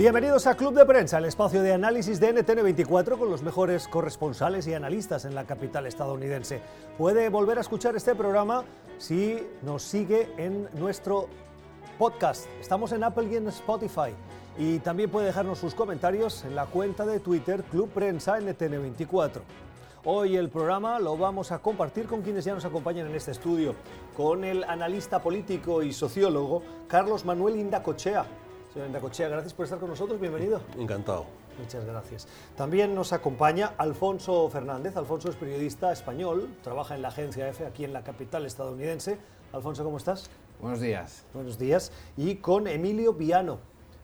Bienvenidos a Club de Prensa, el espacio de análisis de NTN24 con los mejores corresponsales y analistas en la capital estadounidense. Puede volver a escuchar este programa si nos sigue en nuestro podcast. Estamos en Apple y en Spotify. Y también puede dejarnos sus comentarios en la cuenta de Twitter Club Prensa NTN24. Hoy el programa lo vamos a compartir con quienes ya nos acompañan en este estudio, con el analista político y sociólogo Carlos Manuel Indacochea. Señor Indacochea, gracias por estar con nosotros, bienvenido. Encantado. Muchas gracias. También nos acompaña Alfonso Fernández. Alfonso es periodista español, trabaja en la agencia EFE aquí en la capital estadounidense. Alfonso, ¿cómo estás? Buenos días. Buenos días. Y con Emilio Viano.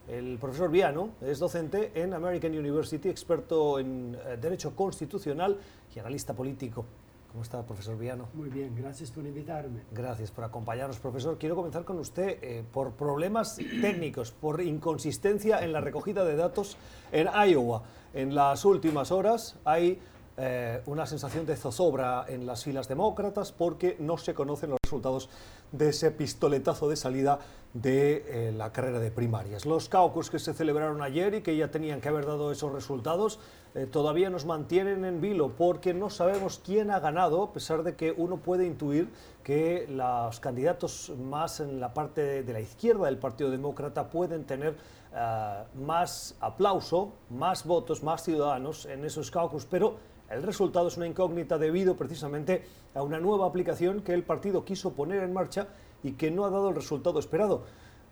El profesor Viano es docente en American University, experto en eh, Derecho Constitucional y analista político. ¿Cómo está, profesor Viano? Muy bien, gracias por invitarme. Gracias por acompañarnos, profesor. Quiero comenzar con usted eh, por problemas técnicos, por inconsistencia en la recogida de datos en Iowa. En las últimas horas hay eh, una sensación de zozobra en las filas demócratas porque no se conocen los resultados de ese pistoletazo de salida de eh, la carrera de primarias. Los caucus que se celebraron ayer y que ya tenían que haber dado esos resultados eh, todavía nos mantienen en vilo porque no sabemos quién ha ganado, a pesar de que uno puede intuir que los candidatos más en la parte de, la izquierda del Partido Demócrata pueden tener eh, más aplauso, más votos, más ciudadanos en esos caucus, pero el resultado es una incógnita debido precisamente a una nueva aplicación que el partido quiso poner en marcha y que no ha dado el resultado esperado.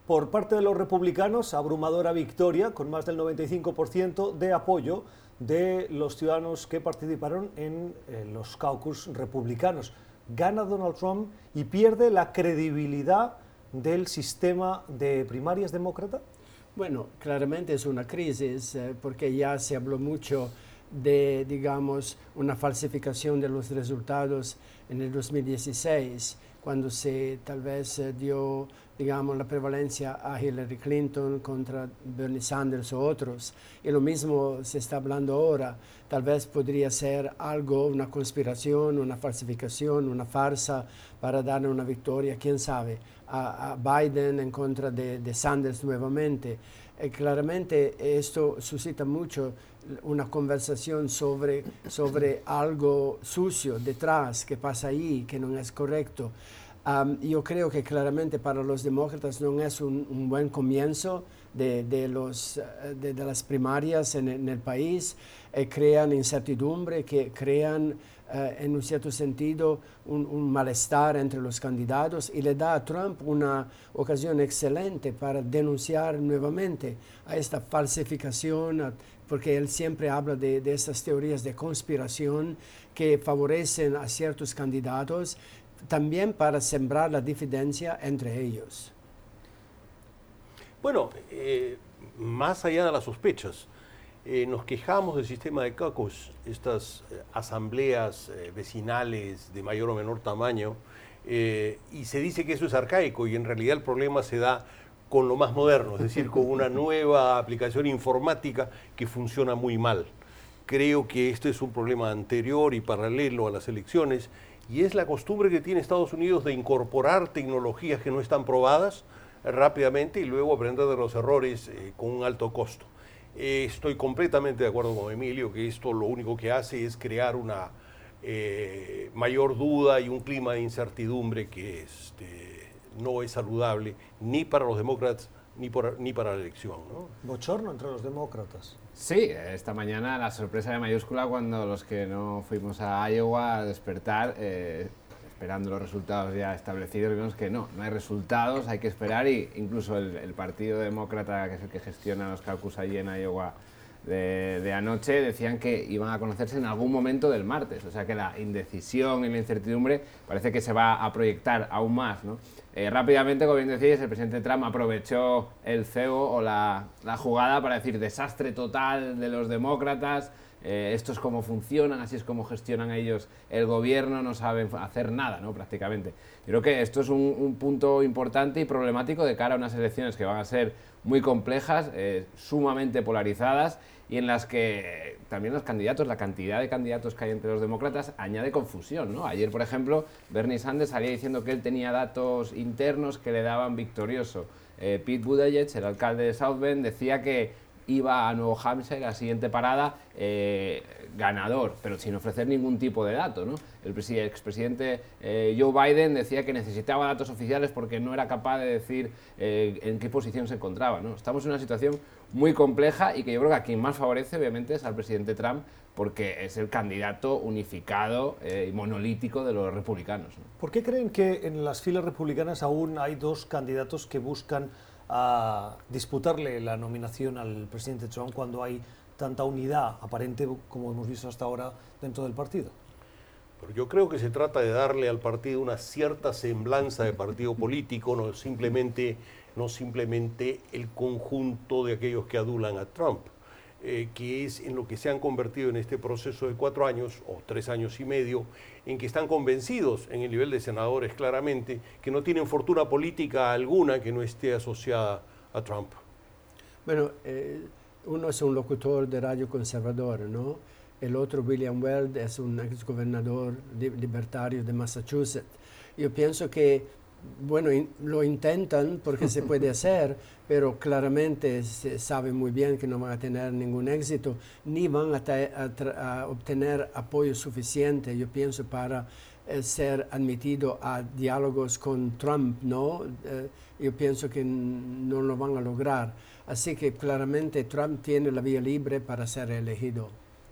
Por parte de los republicanos, abrumadora victoria, con más del 95% de apoyo de los ciudadanos que participaron en eh, los caucus republicanos. Gana Donald Trump y pierde la credibilidad del sistema de primarias demócrata. Bueno, claramente es una crisis eh, porque ya se habló mucho de, digamos, una falsificación de los resultados en el 2016, cuando se tal vez eh, dio, digamos, la prevalencia a Hillary Clinton contra Bernie Sanders o otros. Y lo mismo se está hablando ahora. Tal vez podría ser algo, una conspiración, una falsificación, una farsa para darle una victoria, quién sabe, a, Biden en contra de, de Sanders nuevamente. Y claramente esto suscita mucho una conversación sobre, sobre algo sucio detrás que pasa ahí, que no es correcto. Yo creo que claramente para los demócratas no es un, buen comienzo de, de los, eh, de, las primarias en, el país. Eh, crean incertidumbre, que crean eh, en un cierto sentido un, un, malestar entre los candidatos y le da a Trump una ocasión excelente para denunciar nuevamente a esta falsificación, porque él siempre habla de, de estas teorías de conspiración que favorecen a ciertos candidatos, también para sembrar la diferencia entre ellos. Bueno, eh, más allá de las sospechas, eh, nos quejamos del sistema de caucus, estas eh, asambleas vecinales de mayor o menor tamaño, y se dice que eso es arcaico y en realidad el problema se da con lo más moderno, es decir, con una nueva aplicación informática que funciona muy mal. Creo que este es un problema anterior y paralelo a las elecciones y es la costumbre que tiene Estados Unidos de incorporar tecnologías que no están probadas rápidamente y luego aprender de los errores eh, con un alto costo. Estoy completamente de acuerdo con Emilio que esto lo único que hace es crear una eh, mayor duda y un clima de incertidumbre que este, no es saludable ni para los demócratas ni, ni para la elección. ¿no? Bochorno entre los demócratas. Sí, esta mañana la sorpresa de mayúscula cuando los que no fuimos a Iowa a despertar, eh, esperando los resultados ya establecidos, vimos que no, no hay resultados, hay que esperar y incluso el, el Partido Demócrata, que es el que gestiona los caucus allí en Iowa, de, anoche decían que iban a conocerse en algún momento del martes, o sea que la indecisión y la incertidumbre parece que se va a proyectar aún más. ¿no? Eh, rápidamente, como bien decís, el presidente Trump aprovechó el cebo o la, la jugada para decir desastre total de los demócratas, eh, esto es cómo funcionan, así es como gestionan ellos el gobierno, no saben hacer nada, ¿no? Prácticamente. Yo creo que esto es un, punto importante y problemático de cara a unas elecciones que van a ser muy complejas, eh, sumamente polarizadas y en las que también los candidatos, la cantidad de candidatos que hay entre los demócratas añade confusión. ¿no? Ayer, por ejemplo, Bernie Sanders salía diciendo que él tenía datos internos que le daban victorioso. Eh, Pete Buttigieg, el alcalde de South Bend, decía que iba a Nuevo Hampshire, la siguiente parada, eh, ganador, pero sin ofrecer ningún tipo de dato. ¿no? El expresidente eh, Joe Biden decía que necesitaba datos oficiales porque no era capaz de decir eh, en qué posición se encontraba. ¿no? Estamos en una situación muy compleja y que yo creo que a quien más favorece, obviamente, es al presidente Trump, porque es el candidato unificado y monolítico de los republicanos. ¿Por qué creen que en las filas republicanas aún hay dos candidatos que buscan a disputarle la nominación al presidente Trump cuando hay tanta unidad aparente como hemos visto hasta ahora dentro del partido? Pero yo creo que se trata de darle al partido una cierta semblanza de partido político, no simplemente, no simplemente el conjunto de aquellos que adulan a Trump. Eh, que es en lo que se han convertido en este proceso de cuatro años o tres años y medio, en que están convencidos en el nivel de senadores claramente que no tienen fortuna política alguna que no esté asociada a Trump. Bueno, eh, uno es un locutor de radio conservador, ¿no? El otro, William Weld, es un ex gobernador libertario de Massachusetts. Yo pienso que bueno, lo intentan porque se puede hacer, pero claramente se sabe muy bien que no van a tener ningún éxito, ni van a, obtener apoyo suficiente, yo pienso, para eh, ser admitido a diálogos con Trump, ¿no? Eh, yo pienso que no lo van a lograr. Así que claramente Trump tiene la vía libre para ser elegido.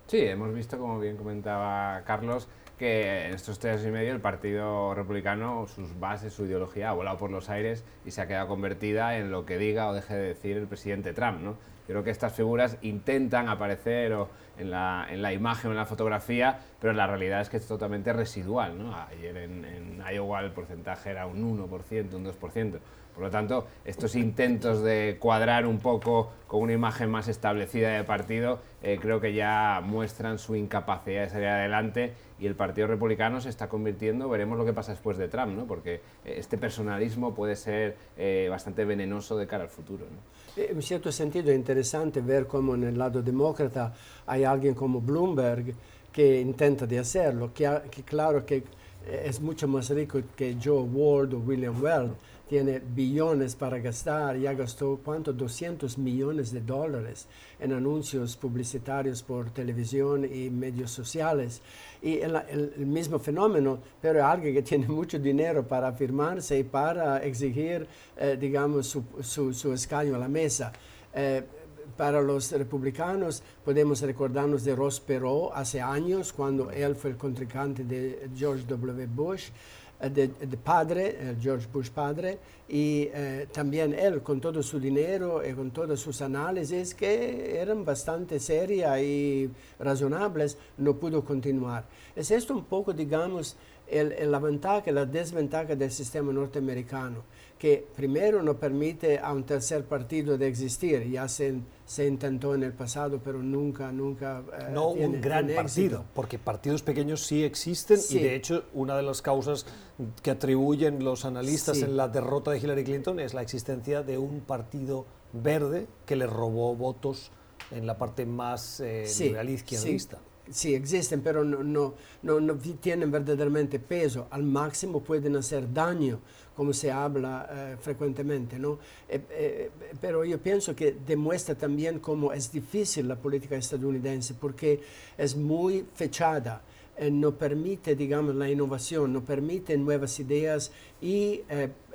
Sí, hemos visto, como bien comentaba Carlos, que en estos tres años y medio el Partido Republicano, sus bases, su ideología ha volado por los aires y se ha quedado convertida en lo que diga o deje de decir el presidente Trump. ¿no? Creo que estas figuras intentan aparecer en, la, en, la, imagen en la fotografía, pero la realidad es que es totalmente residual. ¿no? Ayer en, en Iowa el porcentaje era un 1%, un 2%. Por lo tanto, estos intentos de cuadrar un poco con una imagen más establecida de partido, eh, creo que ya muestran su incapacidad de salir adelante y el Partido Republicano se está convirtiendo, veremos lo que pasa después de Trump, ¿no? porque eh, este personalismo puede ser eh, bastante venenoso de cara al futuro. En cierto sentido es interesante ver cómo en el lado demócrata hay alguien como Bloomberg que intenta de hacerlo, que, claro que es mucho más rico que Joe Ward o William Weld tiene billones para gastar, ya gastó cuánto, 200 millones de dólares en anuncios publicitarios por televisión y medios sociales. Y el, mismo fenómeno, pero alguien que tiene mucho dinero para afirmarse y para exigir, eh, digamos, su, su, su, escaño a la mesa. Eh, para los republicanos podemos recordarnos de Ross Perot hace años, cuando él fue el contrincante de George W. Bush. Eh, de, padre, eh, George Bush padre, y eh, también él con todo su dinero y con todos sus análisis que eran bastante serias y razonables, no pudo continuar. Es esto un poco, digamos, el, la ventaja la desventaja del sistema norteamericano que primero no permite a un tercer partido de existir. Ya se, se intentó en el pasado, pero nunca, nunca... Eh, no un gran partido, porque partidos pequeños sí existen y de hecho una de las causas que atribuyen los analistas en la derrota de Hillary Clinton es la existencia de un partido verde que le robó votos en la parte más eh, liberal izquierdista. Sí, existen, pero no, no, no, no, tienen verdaderamente peso. Al máximo pueden hacer daño, como se habla eh, frecuentemente. ¿no? Eh, eh, pero yo pienso que demuestra también cómo es difícil la política estadounidense, porque es muy fechada. No permite, digamos, la innovación, no permite nuevas ideas y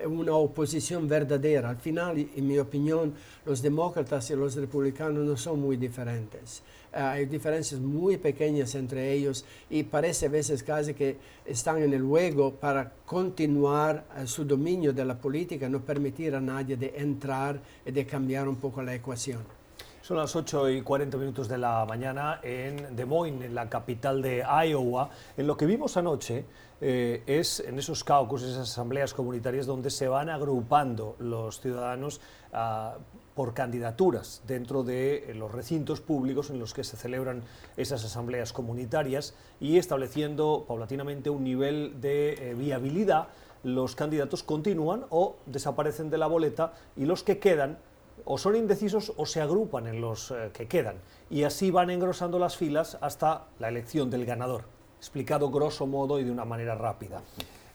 una oposición verdadera. Al final, en mi opinión, los demócratas y los republicanos no son muy diferentes. Eh, hay diferencias muy pequeñas entre ellos y parece a veces casi que están en el juego para continuar eh, su dominio de la política, no permitir a nadie de entrar y de cambiar un poco la ecuación. Son las 8 y 40 minutos de la mañana en Des Moines, en la capital de Iowa. En lo que vimos anoche eh, es en esos caucus, esas asambleas comunitarias donde se van agrupando los ciudadanos ah, por candidaturas dentro de los recintos públicos en los que se celebran esas asambleas comunitarias y estableciendo paulatinamente un nivel de eh, viabilidad. Los candidatos continúan o desaparecen de la boleta y los que quedan o son indecisos o se agrupan en los eh, que quedan y así van engrosando las filas hasta la elección del ganador, explicado grosso modo y de una manera rápida.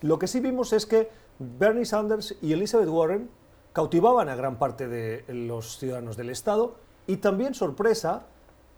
Lo que sí vimos es que Bernie Sanders y Elizabeth Warren cautivaban a gran parte de los ciudadanos del Estado Y también sorpresa,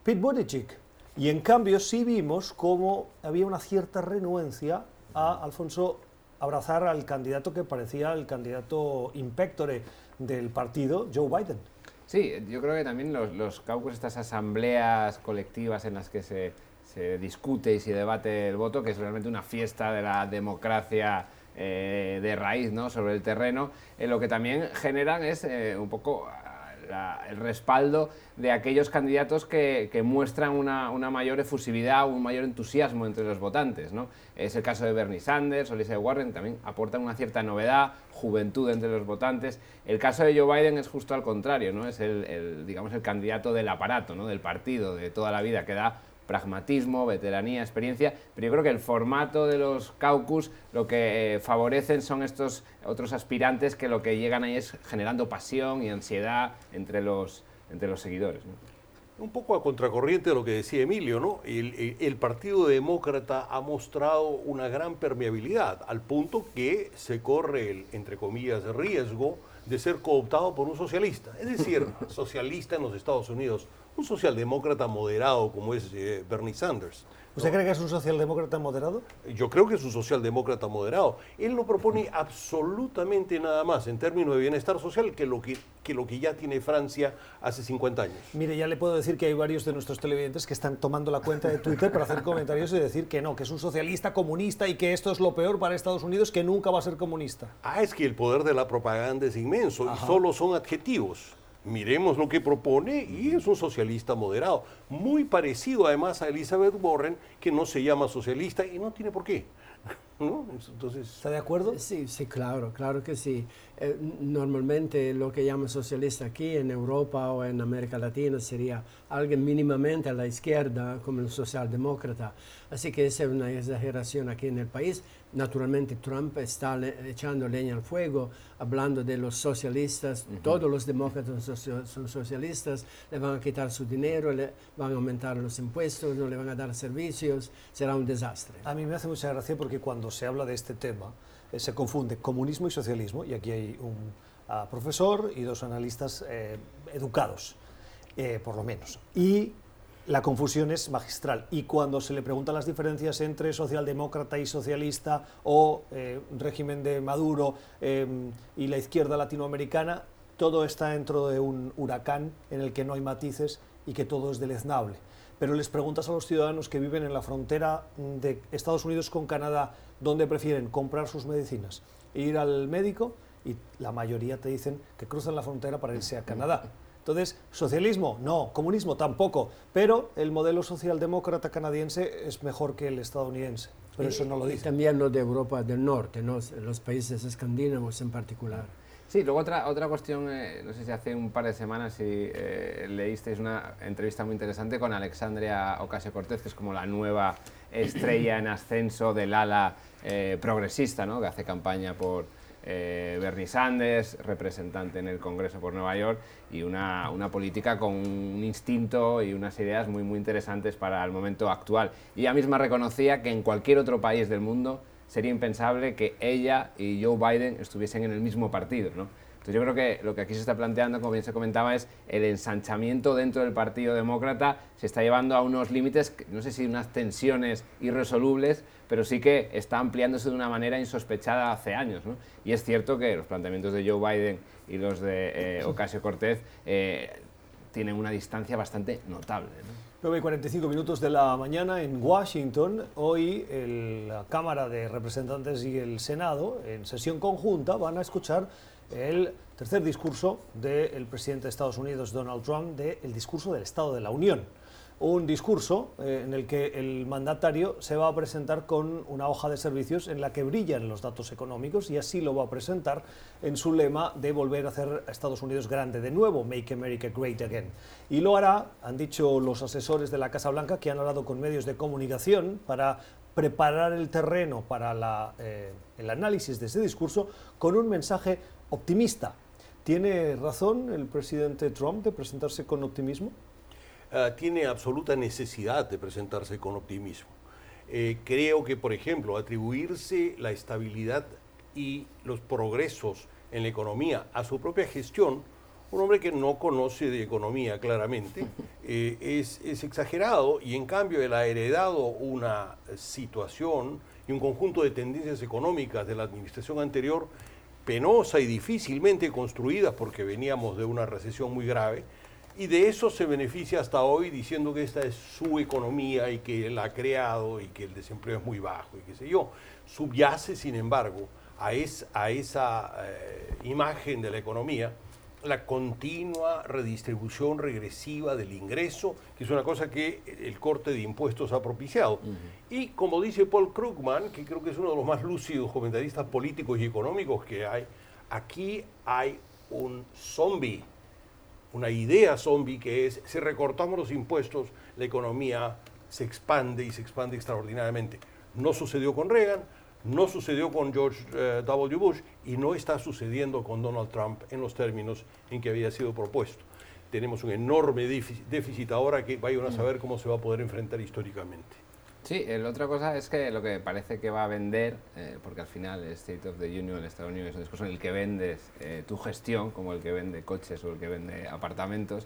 Pete Buttigieg. Y en cambio sí vimos cómo había una cierta renuencia a Alfonso abrazar al candidato que parecía el candidato impectore del partido, Joe Biden. Sí, yo creo que también los, caucus, estas asambleas colectivas en las que se, se, discute y se debate el voto, que es realmente una fiesta de la democracia eh, de raíz ¿no? sobre el terreno, eh, lo que también generan es eh, un poco el respaldo de aquellos candidatos que, muestran una, mayor efusividad, un mayor entusiasmo entre los votantes. ¿no? Es el caso de Bernie Sanders o Lisa Warren, también aportan una cierta novedad, juventud entre los votantes. El caso de Joe Biden es justo al contrario, ¿no? es el, digamos, el candidato del aparato, ¿no? del partido, de toda la vida, que da pragmatismo, veteranía, experiencia, pero yo creo que el formato de los caucus lo que eh, favorecen son estos otros aspirantes que lo que llegan ahí es generando pasión y ansiedad entre los, entre los seguidores. Un poco a contracorriente de lo que decía Emilio, ¿no? El, el, Partido Demócrata ha mostrado una gran permeabilidad, al punto que se corre el, entre comillas, riesgo de ser cooptado por un socialista. Es decir, socialista en los Estados Unidos, un socialdemócrata moderado como es eh, Bernie Sanders. ¿Usted cree que es un socialdemócrata moderado? Yo creo que es un socialdemócrata moderado. Él no propone absolutamente nada más en términos de bienestar social que lo que, que lo que ya tiene Francia hace 50 años. Mire, ya le puedo decir que hay varios de nuestros televidentes que están tomando la cuenta de Twitter para hacer comentarios y decir que no, que es un socialista comunista y que esto es lo peor para Estados Unidos, que nunca va a ser comunista. Ah, es que el poder de la propaganda es inmenso y solo son adjetivos miremos lo que propone y es un socialista moderado, muy parecido además a Elizabeth Warren, que no se llama socialista y no tiene por qué. Entonces, ¿Está de acuerdo? Sí, sí, claro, claro que sí. Eh, normalmente lo que llaman socialista aquí en Europa o en América Latina sería alguien mínimamente a la izquierda como un socialdemócrata. Así que esa es una exageración aquí en el país. Naturalmente Trump está echando leña al fuego, hablando de los socialistas. Todos los demócratas son socialistas, le van a quitar su dinero, le van a aumentar los impuestos, no le van a dar servicios. Será un desastre. A mí me hace mucha gracia porque cuando se habla de este tema, eh, se confunde comunismo y socialismo, y aquí hay un ah, profesor y dos analistas eh, educados, eh, por lo menos. Y la confusión es magistral. Y cuando se le preguntan las diferencias entre socialdemócrata y socialista o régimen de Maduro y la izquierda latinoamericana, todo está dentro de un huracán en el que no hay matices y que todo es deleznable. Pero les preguntas a los ciudadanos que viven en la frontera de Estados Unidos con Canadá dónde prefieren comprar sus medicinas, ir al médico y la mayoría te dicen que cruzan la frontera para irse a Canadá. Entonces, socialismo, no, comunismo tampoco, pero el modelo socialdemócrata canadiense es mejor que el estadounidense, pero eso no lo dice. también lo de Europa del Norte, ¿no? los países escandinavos en particular. Sí, luego otra, otra cuestión, eh, no sé si hace un par de semanas si eh, leísteis una entrevista muy interesante con Alexandria Ocasio-Cortez, que es como la nueva estrella en ascenso del ala eh, progresista, ¿no? que hace campaña por eh, Bernie Sanders, representante en el Congreso por Nueva York, y una, una, política con un instinto y unas ideas muy, muy interesantes para el momento actual. Y ella misma reconocía que en cualquier otro país del mundo sería impensable que ella y Joe Biden estuviesen en el mismo partido. ¿no? Entonces yo creo que lo que aquí se está planteando, como bien se comentaba, es el ensanchamiento dentro del Partido Demócrata se está llevando a unos límites, no sé si unas tensiones irresolubles, pero sí que está ampliándose de una manera insospechada hace años. ¿no? Y es cierto que los planteamientos de Joe Biden y los de eh, Ocasio Cortez eh, tienen una distancia bastante notable. 9 y 45 minutos de la mañana en Washington. Hoy la Cámara de Representantes y el Senado, en sesión conjunta, van a escuchar el tercer discurso del presidente de Estados Unidos, Donald Trump, del discurso del Estado de la Unión. Un discurso eh, en el que el mandatario se va a presentar con una hoja de servicios en la que brillan los datos económicos y así lo va a presentar en su lema de volver a hacer a Estados Unidos grande de nuevo, Make America Great Again. Y lo hará, han dicho los asesores de la Casa Blanca que han hablado con medios de comunicación para preparar el terreno para eh, el análisis de ese discurso con un mensaje optimista. ¿Tiene razón el presidente Trump de presentarse con optimismo? Ah, tiene absoluta necesidad de presentarse con optimismo. Eh, creo que, por ejemplo, atribuirse la estabilidad y los progresos en la economía a su propia gestión un hombre que no conoce de economía claramente, eh, es, es, exagerado y en cambio él ha heredado una situación y un conjunto de tendencias económicas de la administración anterior penosa y difícilmente construidas porque veníamos de una recesión muy grave y de eso se beneficia hasta hoy diciendo que esta es su economía y que él ha creado y que el desempleo es muy bajo y qué sé yo. Subyace, sin embargo, a, a esa eh, imagen de la economía la continua redistribución regresiva del ingreso, que es una cosa que el corte de impuestos ha propiciado. Y como dice Paul Krugman, que creo que es uno de los más lúcidos comentaristas políticos y económicos que hay, aquí hay un zombie, una idea zombie que es, si recortamos los impuestos, la economía se expande y se expande extraordinariamente. No sucedió con Reagan, no sucedió con George eh, W. Bush y no está sucediendo con Donald Trump en los términos en que había sido propuesto. Tenemos un enorme déficit ahora que vayan a saber cómo se va a poder enfrentar históricamente. Sí, la otra cosa es que lo que parece que va a vender, eh, porque al final el State of the Union, el Estado Unidos es un discurso en el que vendes eh, tu gestión, como el que vende coches o el que vende apartamentos.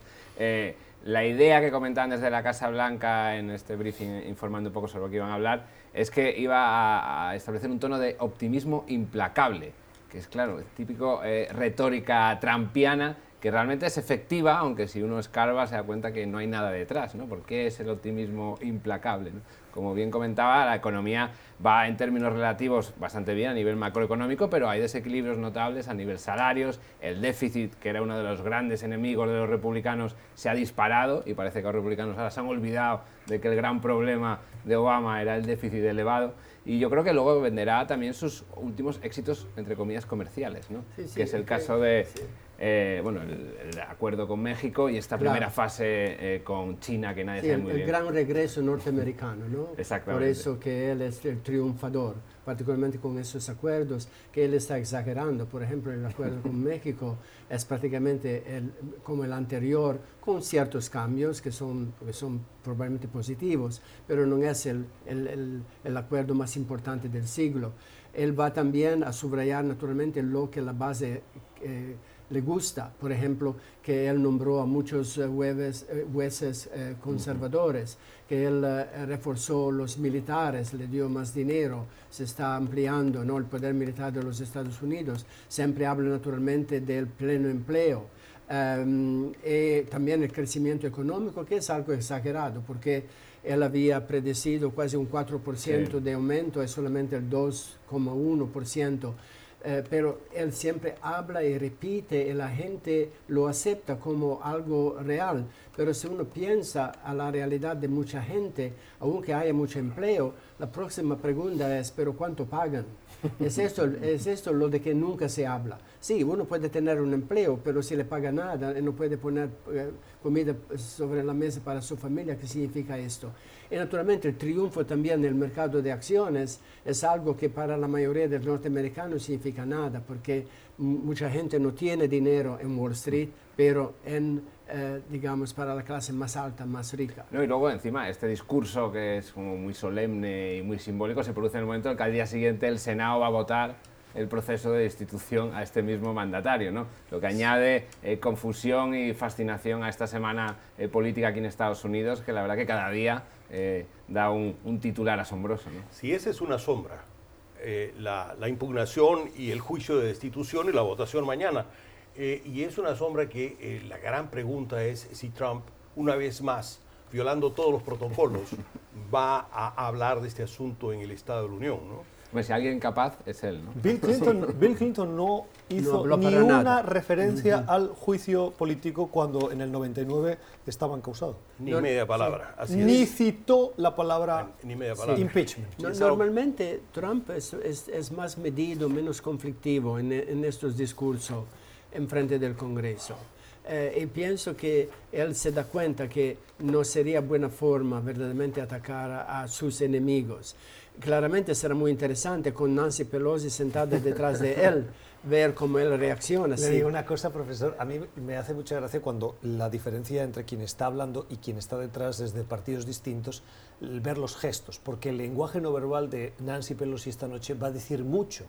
la idea que comentaban desde la Casa Blanca en este briefing informando un poco sobre lo que iban a hablar es que iba a, establecer un tono de optimismo implacable, que es claro, típico eh, retórica trampiana que realmente es efectiva, aunque si uno escarba se da cuenta que no hay nada detrás, ¿no? ¿Por qué es el optimismo implacable? Como bien comentaba, la economía va en términos relativos bastante bien a nivel macroeconómico, pero hay desequilibrios notables a nivel salarios, el déficit, que era uno de los grandes enemigos de los republicanos, se ha disparado y parece que los republicanos ahora se han olvidado de que el gran problema de Obama era el déficit elevado. Y yo creo que luego venderá también sus últimos éxitos, entre comillas, comerciales, ¿no? que es el caso de eh, bueno, el, acuerdo con México y esta primera fase eh, con China que nadie sabe muy el, bien. El gran regreso norteamericano, ¿no? Exactamente. Por eso que él es el triunfador, particularmente con esos acuerdos que él está exagerando. Por ejemplo, el acuerdo con México es prácticamente el, como el anterior, con ciertos cambios que son, que son probablemente positivos, pero no es el, el, el acuerdo más importante del siglo. Él va también a subrayar naturalmente lo que la base... Eh, le gusta, por ejemplo, que él nombró a muchos eh, eh, jueces eh, conservadores, que él reforzó los militares, le dio más dinero, se está ampliando ¿no? el poder militar de los Estados Unidos, siempre habla naturalmente del pleno empleo. Em, y también el crecimiento económico, que es algo exagerado, porque él había predecido casi un 4% de aumento, es solamente el 2,1%. Eh, pero él siempre habla y repite y la gente lo acepta como algo real. Pero si uno piensa a la realidad de mucha gente, aunque haya mucho empleo, la próxima pregunta es, ¿pero cuánto pagan? Es, esto, es esto lo de que nunca se habla. Sí, uno puede tener un empleo, pero si le paga nada, y no puede poner eh, comida sobre la mesa para su familia, ¿qué significa esto? Y naturalmente el triunfo también del mercado de acciones es algo que para la mayoría de los norteamericanos significa nada, porque mucha gente no tiene dinero en Wall Street, pero en, eh, digamos, para la clase más alta, más rica. No, y luego encima este discurso que es como muy solemne y muy simbólico se produce en el momento en que al día siguiente el Senado va a votar el proceso de destitución a este mismo mandatario, ¿no? lo que añade eh, confusión y fascinación a esta semana eh, política aquí en Estados Unidos, que la verdad que cada día eh, da un, titular asombroso. ¿no? Si esa es una sombra, eh, la, impugnación y el juicio de destitución y la votación mañana. Eh, y es una sombra que la gran pregunta es si Trump, una vez más, violando todos los protocolos, va a hablar de este asunto en el Estado de la Unión. ¿no? si alguien capaz es él. ¿no? Bill, Clinton, Bill Clinton no hizo ni una referencia al juicio político cuando en el 99 estaba encausado. Ni media palabra. ni citó la palabra ni media palabra. impeachment. normalmente Trump es, es, más medido, menos conflictivo en, en estos discursos en frente del Congreso. Eh, y pienso que él se da cuenta que no sería buena forma verdaderamente atacar a, a sus enemigos claramente será muy interesante con Nancy Pelosi sentada detrás de él, ver cómo él reacciona. Le digo una cosa, profesor, a mí me hace mucha gracia cuando la diferencia entre quien está hablando y quien está detrás desde partidos distintos, ver los gestos, porque el lenguaje no verbal de Nancy Pelosi esta noche va a decir mucho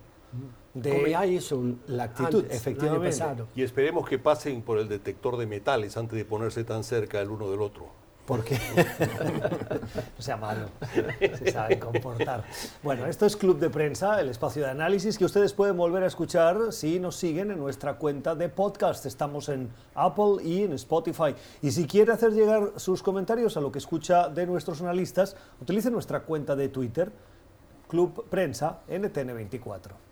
de Como ya hizo la actitud, antes, efectivamente. pasado. Y esperemos que pasen por el detector de metales antes de ponerse tan cerca el uno del otro. Porque no sea malo, se sabe comportar. Bueno, esto es Club de Prensa, el espacio de análisis que ustedes pueden volver a escuchar si nos siguen en nuestra cuenta de podcast. Estamos en Apple y en Spotify. Y si quiere hacer llegar sus comentarios a lo que escucha de nuestros analistas, utilice nuestra cuenta de Twitter, Club Prensa NTN24.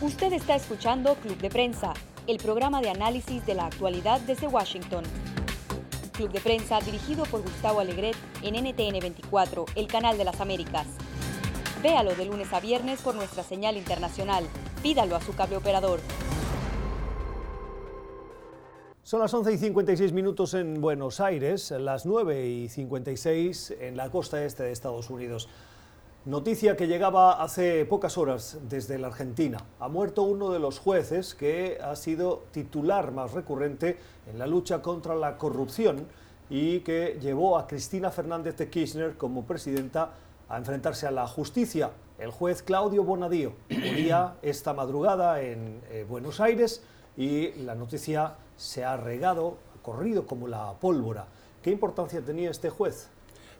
Usted está escuchando Club de Prensa, el programa de análisis de la actualidad desde Washington. Club de Prensa dirigido por Gustavo Alegret en NTN 24, el canal de las Américas. Véalo de lunes a viernes por nuestra señal internacional. Pídalo a su cable operador. Son las 11 y 56 minutos en Buenos Aires, las 9 y 56 en la costa este de Estados Unidos. Noticia que llegaba hace pocas horas desde la Argentina. Ha muerto uno de los jueces que ha sido titular más recurrente en la lucha contra la corrupción y que llevó a Cristina Fernández de Kirchner como presidenta a enfrentarse a la justicia. El juez Claudio Bonadío moría esta madrugada en eh, Buenos Aires y la noticia se ha regado, ha corrido como la pólvora. ¿Qué importancia tenía este juez?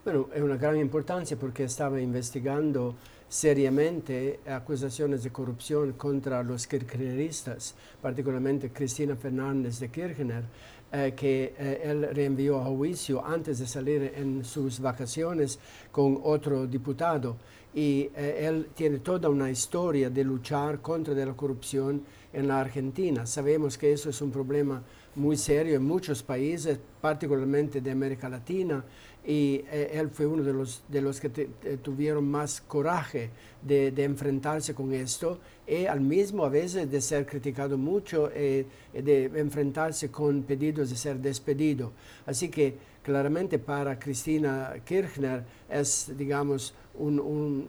Bueno, è una grande importanza perché stava investigando seriamente acusaciones de corrupción contra los kirchneristas, particularmente Cristina Fernández de Kirchner, eh, que eh, él reenvió a juicio antes de salir en sus vacaciones con otro diputado. Y eh, él tiene toda una historia de luchar contra la corrupción en la Argentina. Sabemos que eso es un problema muy serio en muchos países, particularmente de América Latina, y eh, él fue uno de los, de los que te- te- tuvieron más coraje de, de enfrentarse con esto y al mismo a veces de ser criticado mucho y de enfrentarse con pedidos de ser despedido. Así que claramente para Cristina Kirchner es, digamos, un- un-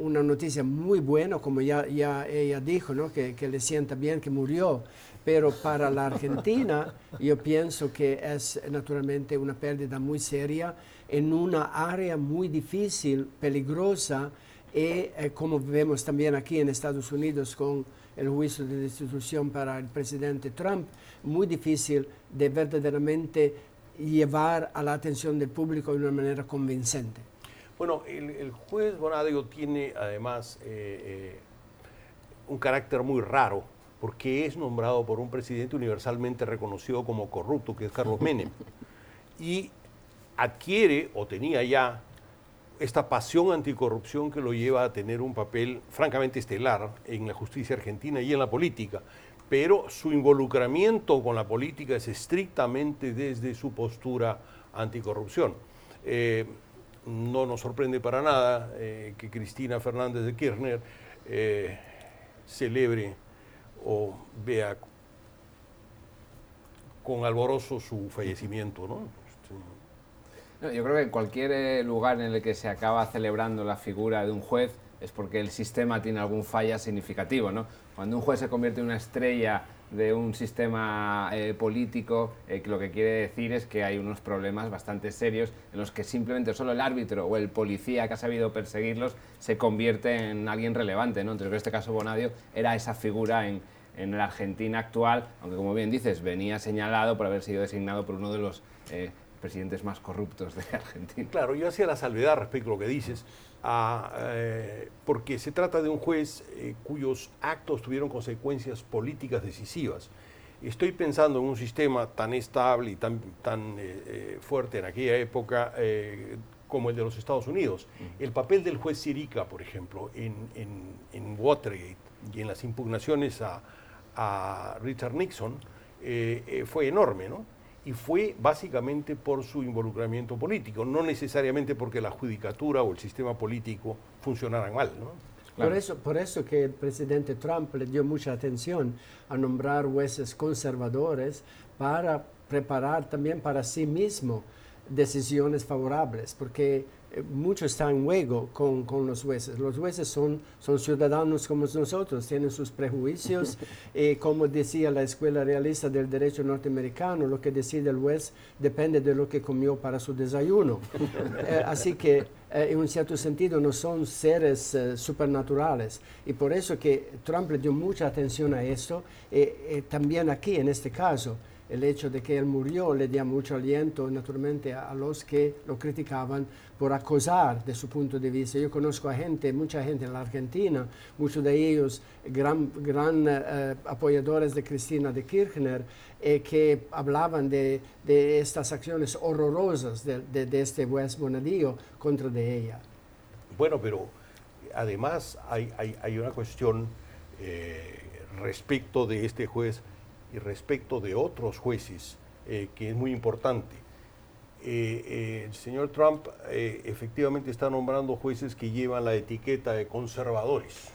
una noticia muy buena, como ya, ya ella dijo, ¿no? que, que le sienta bien que murió. Pero para la Argentina yo pienso que es naturalmente una pérdida muy seria en una área muy difícil, peligrosa, y eh, como vemos también aquí en Estados Unidos con el juicio de destitución para el presidente Trump, muy difícil de verdaderamente llevar a la atención del público de una manera convincente. Bueno, el, el juez Bonadio tiene además eh, eh, un carácter muy raro, porque es nombrado por un presidente universalmente reconocido como corrupto, que es Carlos Menem. Y adquiere, o tenía ya, esta pasión anticorrupción que lo lleva a tener un papel francamente estelar en la justicia argentina y en la política. Pero su involucramiento con la política es estrictamente desde su postura anticorrupción. Eh, no nos sorprende para nada eh, que Cristina Fernández de Kirchner eh, celebre o vea con alborozo su fallecimiento, ¿no? No, yo creo que en cualquier eh, lugar en el que se acaba celebrando la figura de un juez es porque el sistema tiene algún falla significativo. ¿no? Cuando un juez se convierte en una estrella de un sistema eh, político, eh, lo que quiere decir es que hay unos problemas bastante serios en los que simplemente solo el árbitro o el policía que ha sabido perseguirlos se convierte en alguien relevante. ¿no? Entonces, en este caso, Bonadio era esa figura en, en la Argentina actual, aunque como bien dices, venía señalado por haber sido designado por uno de los eh, presidentes más corruptos de Argentina. Claro, yo hacía la salvedad respecto a lo que dices, a, eh, porque se trata de un juez eh, cuyos actos tuvieron consecuencias políticas decisivas. Estoy pensando en un sistema tan estable y tan, tan eh, eh, fuerte en aquella época eh, como el de los Estados Unidos. El papel del juez Sirica, por ejemplo, en, en- en Watergate y en las impugnaciones a, a Richard Nixon eh, fue enorme, ¿no? Y fue básicamente por su involucramiento político, no necesariamente porque la judicatura o el sistema político funcionaran mal. ¿no? Claro. Por, eso, por eso que el presidente Trump le dio mucha atención a nombrar jueces conservadores para preparar también para sí mismo decisiones favorables, porque mucho está en juego con, con, los jueces. Los jueces son, son ciudadanos como nosotros, tienen sus prejuicios y como decía la Escuela Realista del Derecho Norteamericano, lo que decide el juez depende de lo que comió para su desayuno. Eh, así que eh, en un cierto sentido no son seres supernaturales y por eso que Trump le dio mucha atención a eso y también aquí en este caso el hecho de que él murió le dio mucho aliento naturalmente a, los que lo criticaban por acosar de su punto de vista. Yo conozco a gente, mucha gente en la Argentina, muchos de ellos gran, gran eh, apoyadores de Cristina de Kirchner, eh, que hablaban de, de, estas acciones horrorosas de, de, este juez Bonadío contra de ella. Bueno, pero además hay, hay, hay una cuestión eh, respecto de este juez y respecto de otros jueces, eh, que es muy importante. Eh, eh, el señor Trump efectivamente está nombrando jueces que llevan la etiqueta de conservadores.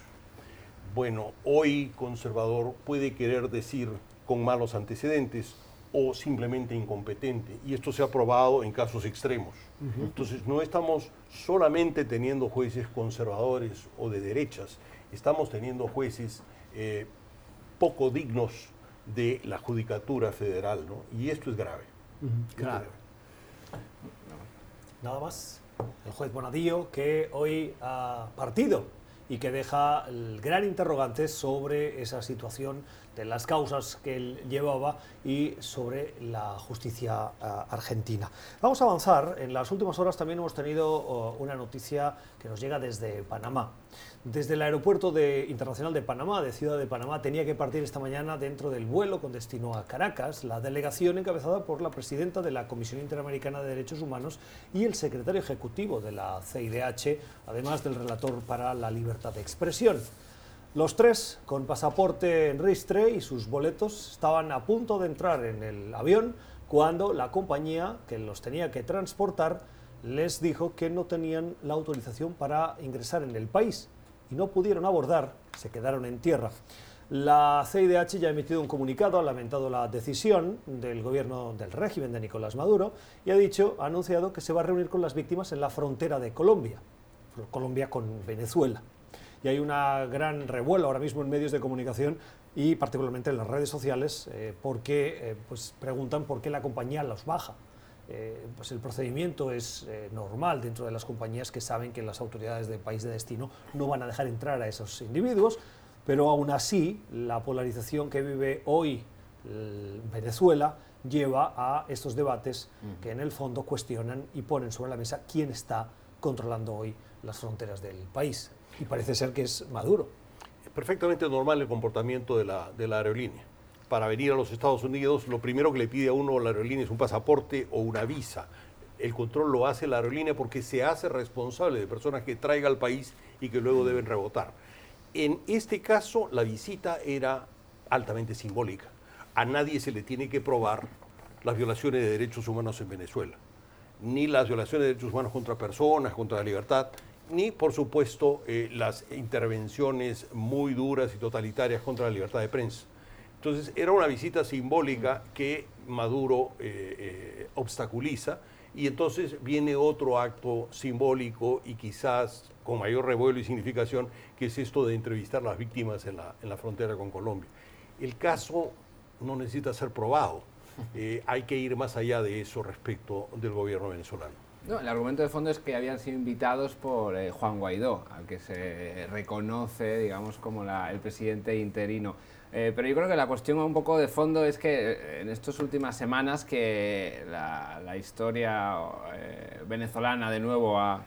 Bueno, hoy conservador puede querer decir con malos antecedentes o simplemente incompetente. Y esto se ha probado en casos extremos. Entonces, no estamos solamente teniendo jueces conservadores o de derechas, estamos teniendo jueces poco dignos de la Judicatura Federal, ¿no? Y esto es grave. Claro. Nada más. El juez Bonadío que hoy ha partido y que deja el gran interrogante sobre esa situación de las causas que él llevaba y sobre la justicia ah, argentina. Vamos a avanzar. En las últimas horas también hemos tenido oh, una noticia que nos llega desde Panamá. Desde el aeropuerto de, internacional de Panamá, de Ciudad de Panamá, tenía que partir esta mañana dentro del vuelo con destino a Caracas la delegación encabezada por la presidenta de la Comisión Interamericana de Derechos Humanos y el secretario ejecutivo de la CIDH, además del relator para la libertad de expresión. Los tres, con pasaporte en ristre y sus boletos, estaban a punto de entrar en el avión cuando la compañía que los tenía que transportar les dijo que no tenían la autorización para ingresar en el país y no pudieron abordar, se quedaron en tierra. La CIDH ya ha emitido un comunicado, ha lamentado la decisión del gobierno del régimen de Nicolás Maduro y ha dicho, anunciado que se va a reunir con las víctimas en la frontera de Colombia, Colombia con Venezuela. Y hay una gran revuelo ahora mismo en medios de comunicación y particularmente en las redes sociales eh, porque eh, pues preguntan por qué la compañía los baja. Eh, pues el procedimiento es eh, normal dentro de las compañías que saben que las autoridades del país de destino no van a dejar entrar a esos individuos, pero aún así la polarización que vive hoy Venezuela lleva a estos debates que en el fondo cuestionan y ponen sobre la mesa quién está controlando hoy las fronteras del país. Y parece ser que es Maduro. Es perfectamente normal el comportamiento de la, de la aerolínea para venir a los Estados Unidos, lo primero que le pide a uno la aerolínea es un pasaporte o una visa. El control lo hace la aerolínea porque se hace responsable de personas que traiga al país y que luego deben rebotar. En este caso, la visita era altamente simbólica. A nadie se le tiene que probar las violaciones de derechos humanos en Venezuela, ni las violaciones de derechos humanos contra personas, contra la libertad, ni, por supuesto, eh, las intervenciones muy duras y totalitarias contra la libertad de prensa. Entonces era una visita simbólica que Maduro eh, eh, obstaculiza y entonces viene otro acto simbólico y quizás con mayor revuelo y significación, que es esto de entrevistar a las víctimas en la, frontera con Colombia. El caso no necesita ser probado, eh, hay que ir más allá de eso respecto del gobierno venezolano. No, el argumento de fondo es que habían sido invitados por Juan Guaidó, al que se reconoce, digamos, como el presidente interino. Eh, pero yo creo que la cuestión un poco de fondo es que eh, en estas últimas semanas que la, historia eh, venezolana de nuevo ha,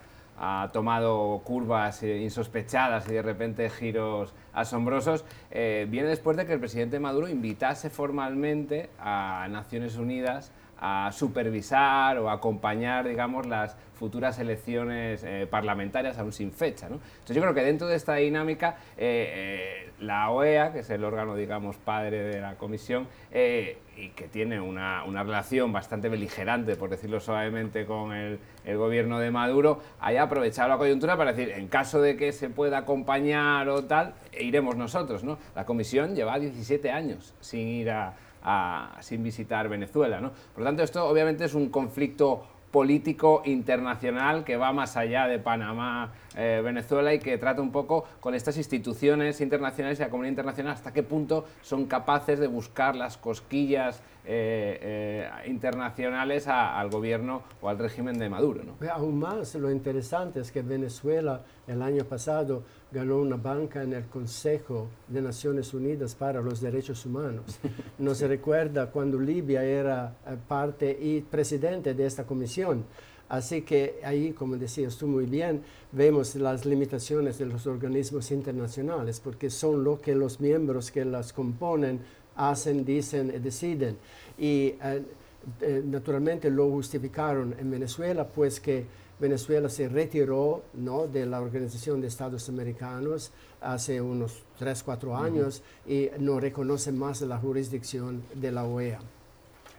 tomado curvas insospechadas y de repente giros asombrosos, viene después de que el presidente Maduro invitase formalmente a Naciones Unidas a supervisar o acompañar, digamos, las futuras elecciones eh, parlamentarias aún sin fecha. ¿no? Entonces yo creo que dentro de esta dinámica eh, eh, la OEA, que es el órgano, digamos, padre de la comisión, y que tiene una, una, relación bastante beligerante, por decirlo suavemente, con el, gobierno de Maduro, haya aprovechado la coyuntura para decir, en caso de que se pueda acompañar o tal, iremos nosotros. ¿no? La comisión lleva 17 años sin ir a sin visitar Venezuela. ¿no? Por lo tanto, esto obviamente es un conflicto político internacional que va más allá de Panamá, eh, Venezuela y que trata un poco con estas instituciones internacionales y la comunidad internacional hasta qué punto son capaces de buscar las cosquillas eh, eh, internacionales al gobierno o al régimen de Maduro. ¿no? Aún más, lo interesante es que Venezuela el año pasado ganó una banca en el Consejo de Naciones Unidas para los Derechos Humanos. No se recuerda cuando Libia era parte y presidente de esta comisión. Así que ahí, como decías tú muy bien, vemos las limitaciones de los organismos internacionales, porque son lo que los miembros que las componen hacen, dicen y deciden. Y eh, eh, naturalmente lo justificaron en Venezuela, pues que Venezuela se retiró ¿no? de la Organización de Estados Americanos hace unos 3, 4 años y no reconoce más la jurisdicción de la OEA.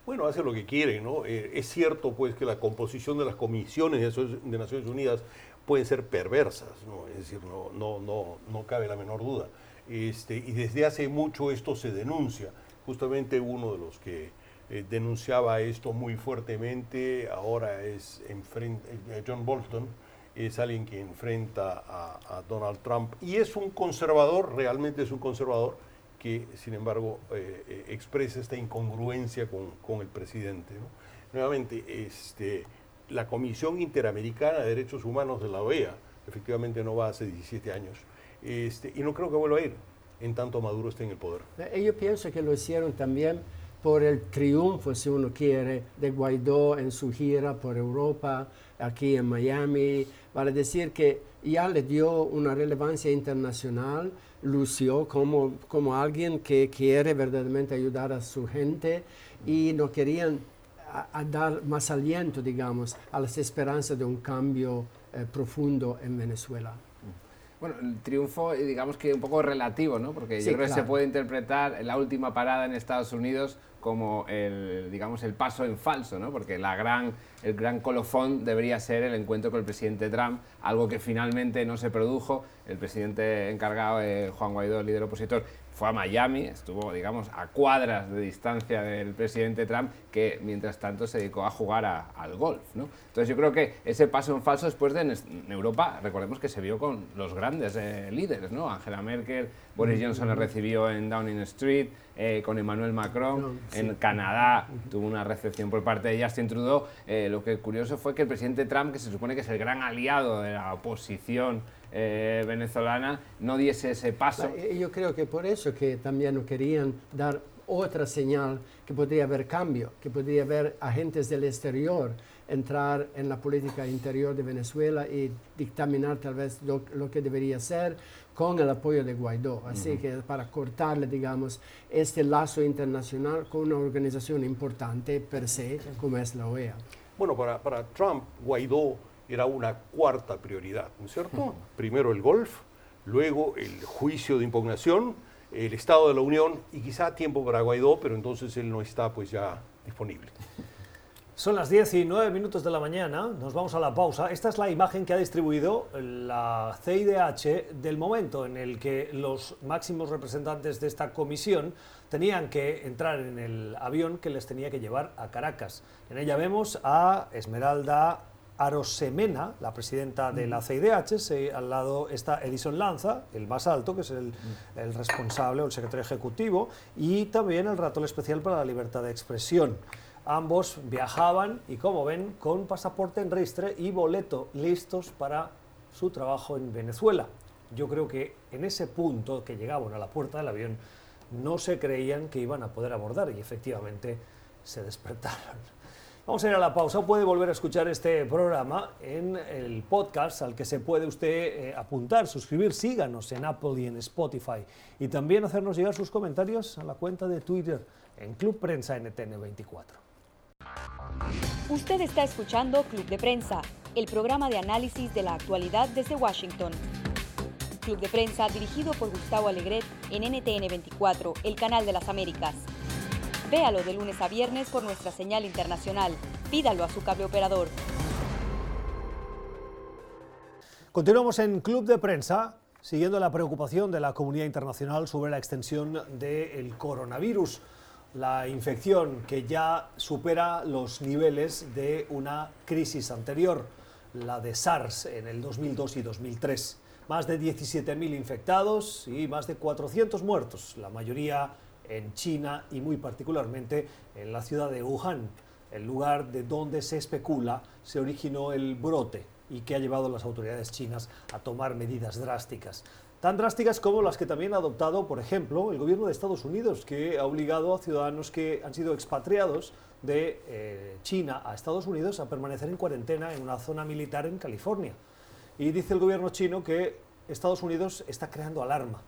Bueno, hace lo que quiere, ¿no? Eh, es cierto, pues, que la composición de las comisiones de, Naciones Unidas pueden ser perversas, ¿no? Es decir, no, no, no, no cabe la menor duda. Este, y desde hace mucho esto se denuncia. Justamente uno de los que eh, denunciaba esto muy fuertemente ahora es eh, John Bolton, es alguien que enfrenta a, a Donald Trump y es un conservador, realmente es un conservador que, sin embargo, eh, eh, expresa esta incongruencia con, el presidente. Nuevamente, este, la Comisión Interamericana de Derechos Humanos de la OEA, efectivamente no va hace 17 años, este, y no creo que vuelva a ir en tanto Maduro esté en el poder. Eh, yo pienso que lo hicieron también por el triunfo, si uno quiere, de Guaidó en su gira por Europa, aquí en Miami, para decir que ya le dio una relevancia internacional, lució como, como alguien que quiere verdaderamente ayudar a su gente y no querían dar más aliento, digamos, a las esperanzas de un cambio eh, profundo en Venezuela. Bueno, el triunfo, digamos que un poco relativo, ¿no? Porque yo creo que se puede interpretar la última parada en Estados Unidos como el, digamos, el paso en falso, ¿no? Porque la gran, el gran colofón debería ser el encuentro con el presidente Trump, algo que finalmente no se produjo. El presidente encargado, eh, Juan Guaidó, el líder opositor, fue a Miami, estuvo, digamos, a cuadras de distancia del presidente Trump, que mientras tanto se dedicó a jugar al golf. ¿no? Entonces yo creo que ese paso en falso después de en Europa, recordemos que se vio con los grandes eh, líderes, ¿no? Angela Merkel, Boris Johnson le recibió en Downing Street, eh, con Emmanuel Macron, en Canadá tuvo una recepción por parte de Justin Trudeau. Eh, lo que curioso fue que el presidente Trump, que se supone que es el gran aliado de la oposición, eh, venezolana no diese ese paso. Yo creo que por eso que también no querían dar otra señal que podría haber cambio, que podría haber agentes del exterior entrar en la política interior de Venezuela y dictaminar tal vez lo, que debería ser con el apoyo de Guaidó. Así que para cortarle, digamos, este lazo internacional con una organización importante per se como es la OEA. Bueno, para, para Trump, Guaidó era una cuarta prioridad, ¿no es cierto? Primero el golf, luego el juicio de impugnación, el Estado de la Unión y quizá tiempo para Guaidó, pero entonces él no está pues ya disponible. Son las 10 y 9 minutos de la mañana, nos vamos a la pausa. Esta es la imagen que ha distribuido la CIDH del momento en el que los máximos representantes de esta comisión tenían que entrar en el avión que les tenía que llevar a Caracas. En ella vemos a Esmeralda Arosemena, la presidenta de la CIDH, al lado está Edison Lanza, el más alto, que es el, responsable o el secretario ejecutivo, y también el ratón especial para la libertad de expresión. Ambos viajaban y, como ven, con pasaporte en registre y boleto listos para su trabajo en Venezuela. Yo creo que en ese punto que llegaban a la puerta del avión no se creían que iban a poder abordar y efectivamente se despertaron. Vamos a ir a la pausa. Puede volver a escuchar este programa en el podcast al que se puede usted eh, apuntar, suscribir. Síganos en Apple y en Spotify. Y también hacernos llegar sus comentarios a la cuenta de Twitter en Club Prensa NTN24. Usted está escuchando Club de Prensa, el programa de análisis de la actualidad desde Washington. Club de Prensa dirigido por Gustavo Alegret en NTN24, el canal de las Américas. Véalo de lunes a viernes por nuestra señal internacional. Pídalo a su cable operador. Continuamos en Club de Prensa, siguiendo la preocupación de la comunidad internacional sobre la extensión del coronavirus. la infección que ya supera los niveles de una crisis anterior, la de SARS en el 2002 y 2003. Más de 17.000 infectados y más de 400 muertos, la mayoría en China y muy particularmente en la ciudad de Wuhan, el lugar de donde se especula se originó el brote y que ha llevado a las autoridades chinas a tomar medidas drásticas tan drásticas como las que también ha adoptado, por ejemplo, el gobierno de Estados Unidos, que ha obligado a ciudadanos que han sido expatriados de eh, China a Estados Unidos a permanecer en cuarentena en una zona militar en California. Y dice el gobierno chino que Estados Unidos está creando alarma.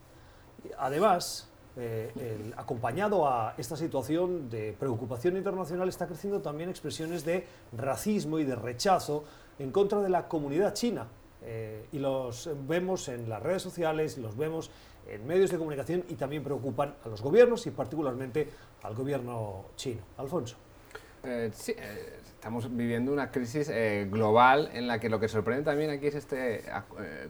Además, eh, acompañado a esta situación de preocupación internacional, está creciendo también expresiones de racismo y de rechazo en contra de la comunidad china, eh, y los vemos en las redes sociales, los vemos en medios de comunicación y también preocupan a los gobiernos y particularmente al gobierno chino. Alfonso. Eh, sí, eh, estamos viviendo una crisis global en la que lo que sorprende también aquí es este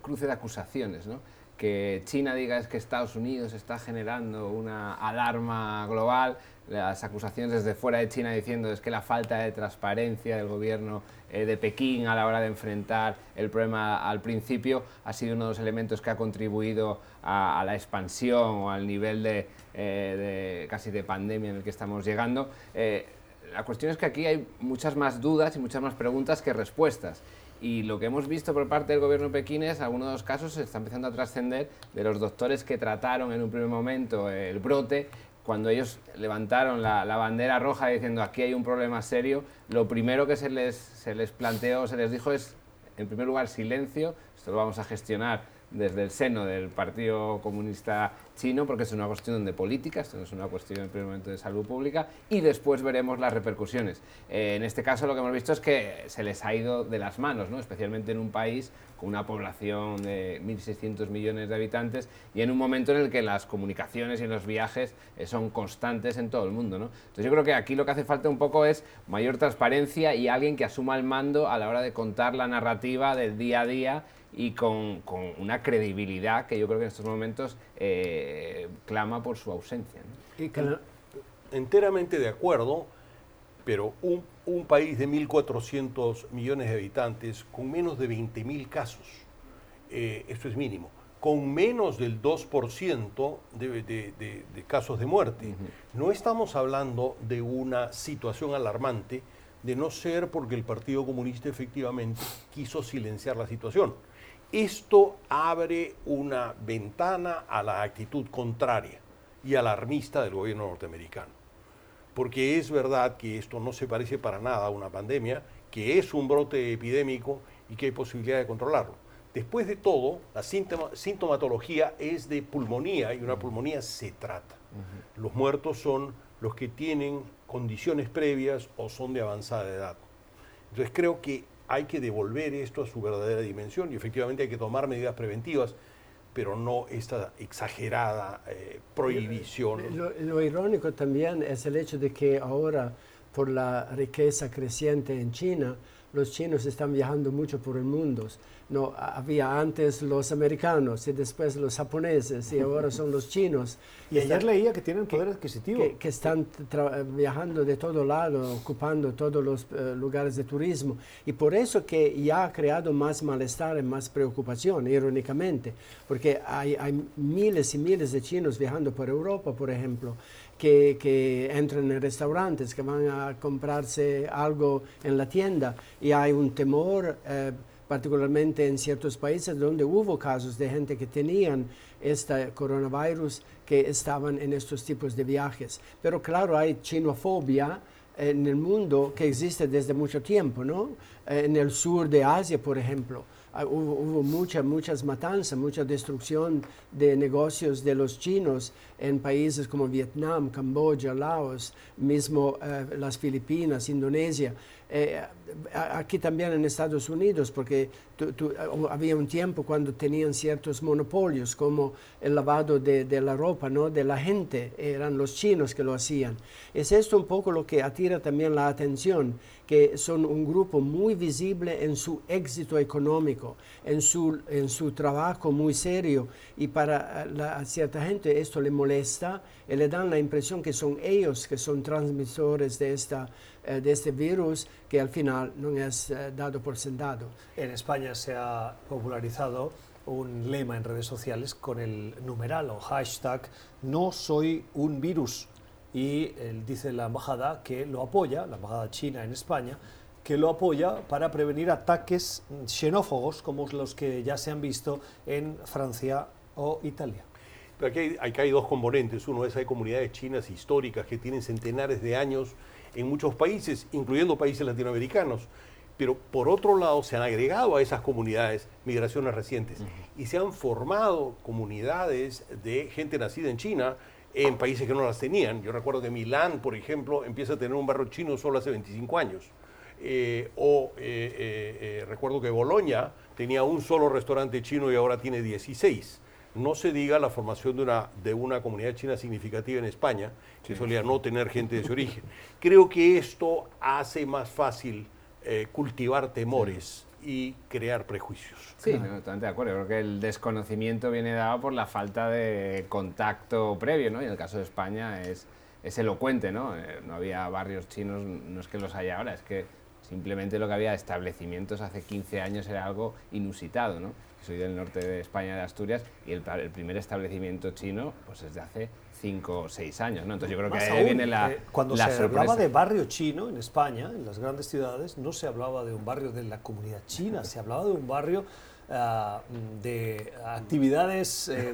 cruce de acusaciones, ¿no? que China diga es que Estados Unidos está generando una alarma global, las acusaciones desde fuera de China diciendo es que la falta de transparencia del gobierno eh, de Pekín a la hora de enfrentar el problema al principio ha sido uno de los elementos que ha contribuido a, la expansión o al nivel de, eh, casi de pandemia en el que estamos llegando. Eh, la cuestión es que aquí hay muchas más dudas y muchas más preguntas que respuestas. Y lo que hemos visto por parte del gobierno es, algunos de los casos se está empezando a trascender de los doctores que trataron en un primer momento el brote, cuando ellos levantaron la, bandera roja diciendo aquí hay un problema serio, lo primero que se les, se les planteó, se les dijo es, en primer lugar, silencio, esto lo vamos a gestionar desde el seno del Partido Comunista Chino, porque es una cuestión de política, esto no es una cuestión en primer momento de salud pública, y después veremos las repercusiones. Eh, en este caso lo que hemos visto es que se les ha ido de las manos, ¿no? especialmente en un país con una población de 1.600 millones de habitantes y en un momento en el que las comunicaciones y los viajes eh, son constantes en todo el mundo. ¿no? Entonces yo creo que aquí lo que hace falta un poco es mayor transparencia y alguien que asuma el mando a la hora de contar la narrativa del día a día y con, con, una credibilidad que yo creo que en estos momentos eh, clama por su ausencia. Enteramente de acuerdo, pero un, un país de 1.400 millones de habitantes con menos de 20.000 casos, eh, esto es mínimo, con menos del 2% de, de, de, de, casos de muerte. No estamos hablando de una situación alarmante, de no ser porque el Partido Comunista efectivamente quiso silenciar la situación. Esto abre una ventana a la actitud contraria y alarmista del gobierno norteamericano. Porque es verdad que esto no se parece para nada a una pandemia, que es un brote epidémico y que hay posibilidad de controlarlo. Después de todo, la sintomatología es de pulmonía y una pulmonía se trata. Los muertos son los que tienen condiciones previas o son de avanzada edad. Entonces creo que hay que devolver esto a su verdadera dimensión y efectivamente hay que tomar medidas preventivas, pero no esta exagerada eh, prohibición. Lo, lo, irónico también es el hecho de que ahora, por la riqueza creciente en China, los chinos están viajando mucho por el mundo no había antes los americanos y después los japoneses y ahora son los chinos. Y ayer leía que tienen poder adquisitivo. Que, están viajando de todo lado, ocupando todos los eh, lugares de turismo. Y por eso que ya ha creado más malestar y más preocupación, irónicamente, porque hay, hay miles y miles de chinos viajando por Europa, por ejemplo. Que, que, entran en restaurantes, que van a comprarse algo en la tienda y hay un temor eh, particularmente en ciertos países donde hubo casos de gente que tenían este coronavirus que estaban en estos tipos de viajes. Pero claro, hay chinofobia en el mundo que existe desde mucho tiempo, ¿no? En el sur de Asia, por ejemplo, ah, hubo, muchas, muchas matanzas, mucha destrucción de negocios de los chinos en países como Vietnam, Camboya, Laos, mismo eh, las Filipinas, Indonesia. Eh, aquí también en Estados Unidos, porque había un tiempo cuando tenían ciertos monopolios, como el lavado de, la ropa, ¿no? de la gente, eran los chinos que lo hacían. Es esto un poco lo que atira también la atención, que son un grupo muy visible en su éxito económico, en su, en su trabajo muy serio, y para a cierta gente esto le molesta y le dan la impresión que son ellos que son transmisores de esta eh, de este virus que al final no es eh, dado por sentado. En España se ha popularizado un lema en redes sociales con el numeral o hashtag no soy un virus y él dice la embajada que lo apoya, la embajada china en España, que lo apoya para prevenir ataques xenófobos como los que ya se han visto en Francia o Italia. Pero aquí hay, aquí hay dos componentes. Uno es hay comunidades chinas históricas que tienen centenares de años en muchos países, incluyendo países latinoamericanos. Pero por otro lado, se han agregado a esas comunidades migraciones recientes y se han formado comunidades de gente nacida en China en países que no las tenían. Yo recuerdo que Milán, por ejemplo, empieza a tener un barrio chino solo hace 25 años. Eh, o eh, eh, recuerdo que Bolonia tenía un solo restaurante chino y ahora tiene 16 no se diga la formación de una, de una comunidad china significativa en España, que solía no tener gente de ese origen. Creo que esto hace más fácil eh, cultivar temores y crear prejuicios. Sí, totalmente de acuerdo. Creo que el desconocimiento viene dado por la falta de contacto previo, ¿no? Y en el caso de España es, es elocuente, ¿no? Eh, no había barrios chinos, no es que los haya ahora, es que simplemente lo que había establecimientos hace 15 años era algo inusitado, ¿no? Soy del norte de España, de Asturias, y el, primer establecimiento chino pues es de hace cinco o seis años, ¿no? Entonces yo creo que ahí viene la eh, Cuando se hablaba de barrio chino en España, en las grandes ciudades, no se hablaba de un barrio de la comunidad china, se hablaba de un barrio ah, de actividades eh,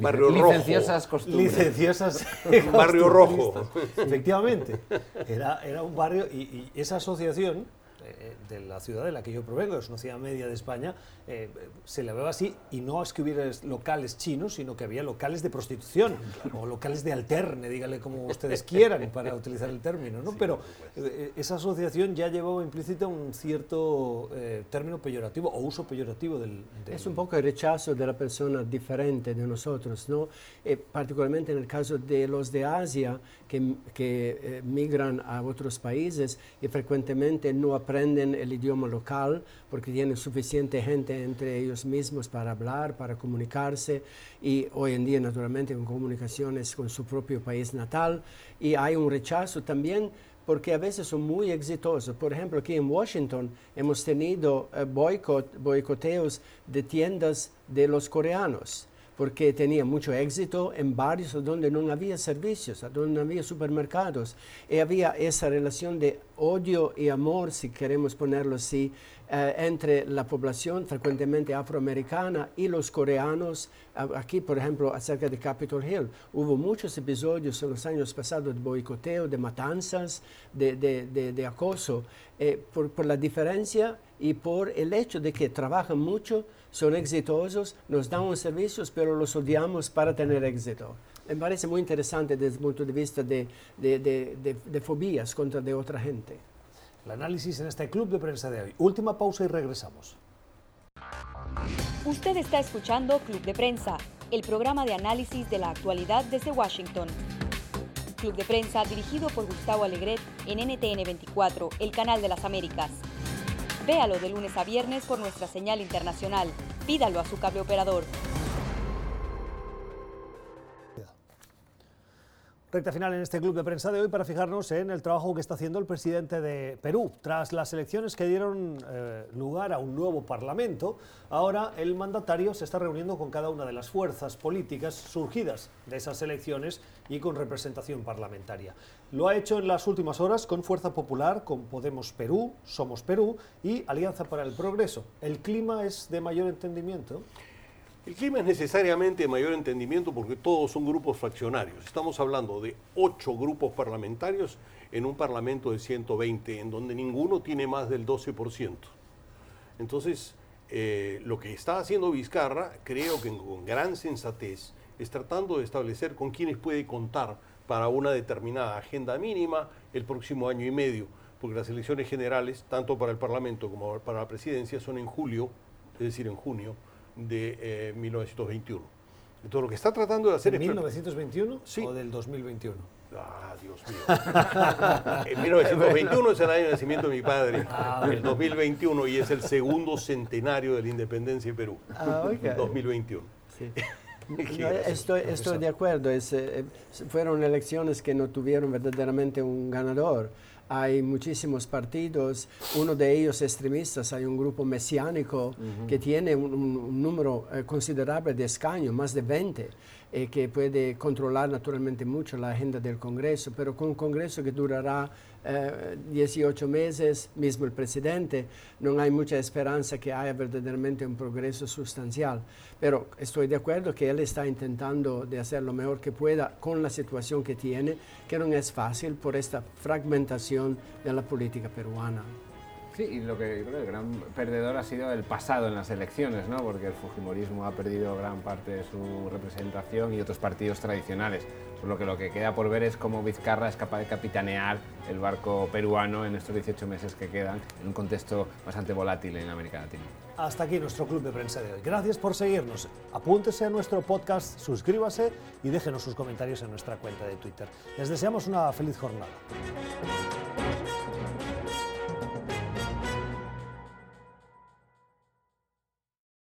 barrio licenciosas costumbres. Licenciosas barrio rojo. Efectivamente, era, era un barrio y, y esa asociación eh, de la ciudad de la que yo provengo, es una ciudad media de España, eh, se le ve así, y no es que hubiera locales chinos, sino que había locales de prostitución, o locales de alterne, dígale como ustedes quieran, para utilizar el término, ¿no? Pero eh, esa asociación ya llevaba implícita un cierto término peyorativo o uso peyorativo del, Es un poco el rechazo de la persona diferente de nosotros, ¿no? particularmente en el caso de los de Asia, que, que migran a otros países y frecuentemente no aprenden el idioma local porque tienen suficiente gente entre ellos mismos para hablar, para comunicarse y hoy en día naturalmente con comunicaciones con su propio país natal y hay un rechazo también porque a veces son muy exitosos. Por ejemplo, aquí en Washington hemos tenido uh, boicoteos de tiendas de los coreanos porque tenía mucho éxito en barrios donde no había servicios, donde no había supermercados. Y había esa relación de odio y amor, si queremos ponerlo así, eh, entre la población frecuentemente afroamericana y los coreanos. Aquí, por ejemplo, acerca de Capitol Hill, hubo muchos episodios en los años pasados de boicoteo, de matanzas, de, acoso, eh, por, por la diferencia y por el hecho de que trabajan mucho son exitosos, nos dan servicios, pero los odiamos para tener éxito. Me parece muy interesante desde el punto de vista de, de, de, de fobías contra de otra gente. El análisis en este club de prensa de hoy. Última pausa y regresamos. Usted está escuchando Club de Prensa, el programa de análisis de la actualidad desde Washington. Club de Prensa dirigido por Gustavo Alegret en NTN 24, el canal de las Américas. Véalo de lunes a viernes por nuestra señal internacional. Pídalo a su cable operador. Recta final en este club de prensa de hoy para fijarnos en el trabajo que está haciendo el presidente de Perú. Tras las elecciones que dieron eh, lugar a un nuevo parlamento, ahora el mandatario se está reuniendo con cada una de las fuerzas políticas surgidas de esas elecciones y con representación parlamentaria. Lo ha hecho en las últimas horas con Fuerza Popular, con Podemos Perú, Somos Perú y Alianza para el Progreso. ¿El clima es de mayor entendimiento? El clima es necesariamente de mayor entendimiento porque todos son grupos fraccionarios. Estamos hablando de ocho grupos parlamentarios en un parlamento de 120, en donde ninguno tiene más del 12%. Entonces, eh, lo que está haciendo Vizcarra, creo que con gran sensatez, es tratando de establecer con quiénes puede contar para una determinada agenda mínima el próximo año y medio porque las elecciones generales, tanto para el Parlamento como para la presidencia, son en julio, es decir, en junio de 1921. Eh, Entonces, lo que está tratando de hacer ¿En 1921 o del 2021? Ah, Dios mío. en 1921 es el año de nacimiento de mi padre. Ah, el 2021 y es el segundo centenario de la independencia de Perú. Ah, 2021. Sí. Estoy, estoy, de acuerdo. Es, eh, fueron elecciones que no tuvieron verdaderamente un ganador hay muchísimos partidos, uno de ellos extremistas, hay un grupo mesiánico que tiene un, número eh, considerable de escaños, más de 20, eh, que puede controlar naturalmente mucho la agenda del Congreso, pero con un Congreso que durará 18 eh, meses, mismo el presidente, no hay mucha esperanza que haya verdaderamente un progreso sustancial. Pero estoy de acuerdo que él está intentando de hacer lo mejor que pueda con la situación que tiene, que no es fácil por esta fragmentación de la política peruana. Sí, y lo que creo que el gran perdedor ha sido el pasado en las elecciones, ¿no? porque el Fujimorismo ha perdido gran parte de su representación y otros partidos tradicionales. Lo que lo que queda por ver es cómo Vizcarra es capaz de capitanear el barco peruano en estos 18 meses que quedan, en un contexto bastante volátil en América Latina. Hasta aquí nuestro club de prensa de hoy. Gracias por seguirnos. Apúntese a nuestro podcast, suscríbase y déjenos sus comentarios en nuestra cuenta de Twitter. Les deseamos una feliz jornada.